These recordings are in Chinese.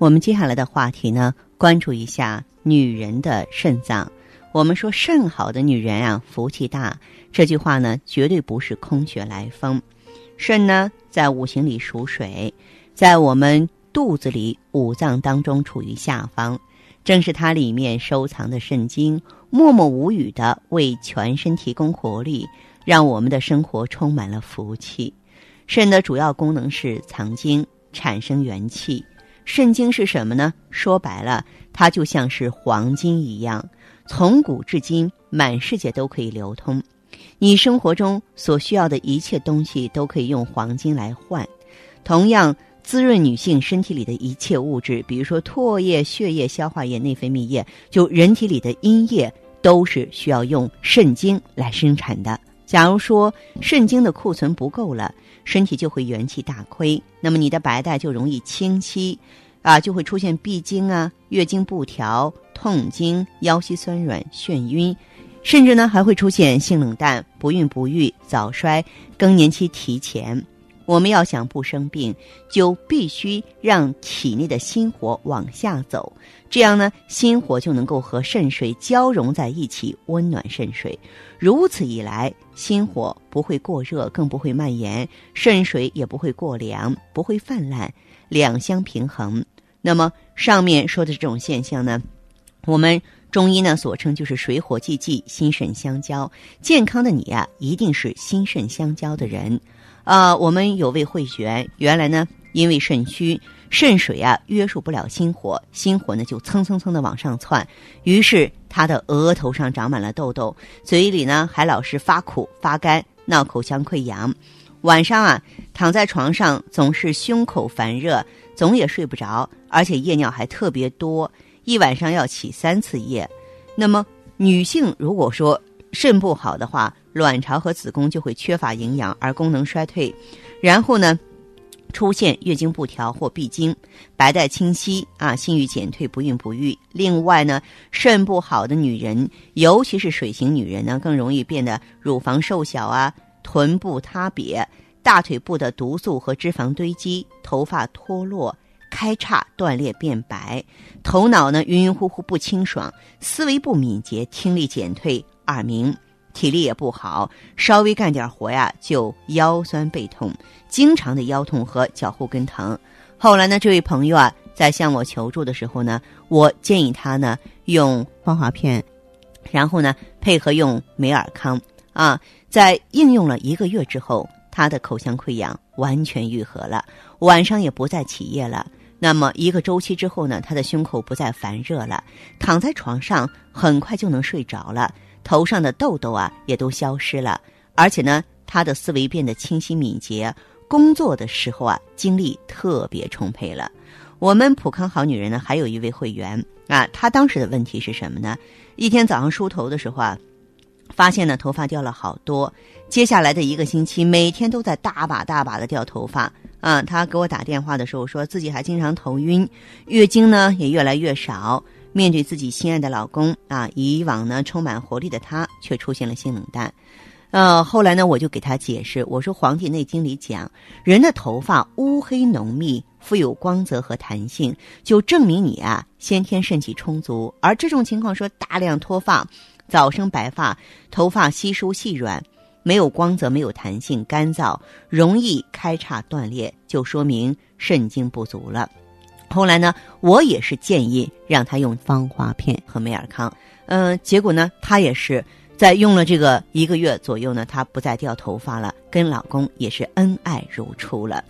我们接下来的话题呢，关注一下女人的肾脏。我们说肾好的女人啊，福气大。这句话呢，绝对不是空穴来风。肾呢，在五行里属水，在我们肚子里五脏当中处于下方，正是它里面收藏的肾精，默默无语的为全身提供活力，让我们的生活充满了福气。肾的主要功能是藏精、产生元气。肾精是什么呢？说白了，它就像是黄金一样，从古至今，满世界都可以流通。你生活中所需要的一切东西都可以用黄金来换。同样，滋润女性身体里的一切物质，比如说唾液、血液、消化液、内分泌液，就人体里的阴液，都是需要用肾精来生产的。假如说肾精的库存不够了，身体就会元气大亏，那么你的白带就容易清稀，啊，就会出现闭经啊、月经不调、痛经、腰膝酸软、眩晕，甚至呢还会出现性冷淡、不孕不育、早衰、更年期提前。我们要想不生病，就必须让体内的心火往下走，这样呢，心火就能够和肾水交融在一起，温暖肾水。如此一来，心火不会过热，更不会蔓延；肾水也不会过凉，不会泛滥，两相平衡。那么上面说的这种现象呢，我们中医呢所称就是水火既济，心肾相交。健康的你啊，一定是心肾相交的人。啊，我们有位会员，原来呢，因为肾虚，肾水啊约束不了心火，心火呢就蹭蹭蹭的往上窜，于是他的额头上长满了痘痘，嘴里呢还老是发苦发干，闹口腔溃疡，晚上啊躺在床上总是胸口烦热，总也睡不着，而且夜尿还特别多，一晚上要起三次夜。那么女性如果说肾不好的话，卵巢和子宫就会缺乏营养而功能衰退，然后呢，出现月经不调或闭经，白带清晰啊，性欲减退，不孕不育。另外呢，肾不好的女人，尤其是水型女人呢，更容易变得乳房瘦小啊，臀部塌瘪，大腿部的毒素和脂肪堆积，头发脱落，开叉断裂变白，头脑呢晕晕乎乎不清爽，思维不敏捷，听力减退，耳鸣。体力也不好，稍微干点活呀就腰酸背痛，经常的腰痛和脚后跟疼。后来呢，这位朋友啊在向我求助的时候呢，我建议他呢用芳华片，然后呢配合用美尔康啊，在应用了一个月之后，他的口腔溃疡完全愈合了，晚上也不再起夜了。那么一个周期之后呢，他的胸口不再烦热了，躺在床上很快就能睡着了。头上的痘痘啊，也都消失了，而且呢，他的思维变得清晰敏捷，工作的时候啊，精力特别充沛了。我们普康好女人呢，还有一位会员啊，她当时的问题是什么呢？一天早上梳头的时候啊，发现呢头发掉了好多，接下来的一个星期，每天都在大把大把的掉头发啊。她给我打电话的时候，说自己还经常头晕，月经呢也越来越少。面对自己心爱的老公啊，以往呢充满活力的他却出现了性冷淡。呃，后来呢，我就给他解释，我说《黄帝内经》里讲，人的头发乌黑浓密，富有光泽和弹性，就证明你啊先天肾气充足。而这种情况说大量脱发、早生白发、头发稀疏细软、没有光泽、没有弹性、干燥、容易开叉断裂，就说明肾精不足了。后来呢，我也是建议让他用芳华片和美尔康，嗯，结果呢，他也是在用了这个一个月左右呢，他不再掉头发了，跟老公也是恩爱如初了。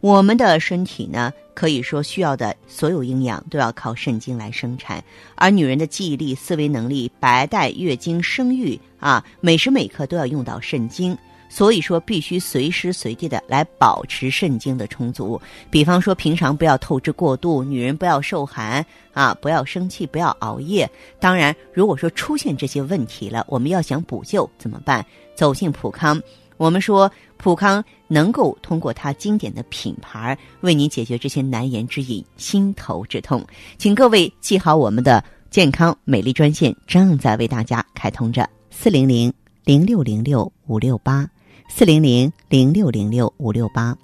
我们的身体呢，可以说需要的所有营养都要靠肾精来生产，而女人的记忆力、思维能力、白带、月经、生育啊，每时每刻都要用到肾精。所以说必须随时随地的来保持肾精的充足。比方说，平常不要透支过度，女人不要受寒啊，不要生气，不要熬夜。当然，如果说出现这些问题了，我们要想补救怎么办？走进普康，我们说普康能够通过它经典的品牌，为你解决这些难言之隐、心头之痛。请各位记好我们的健康美丽专线，正在为大家开通着四零零零六零六五六八。四零零零六零六五六八。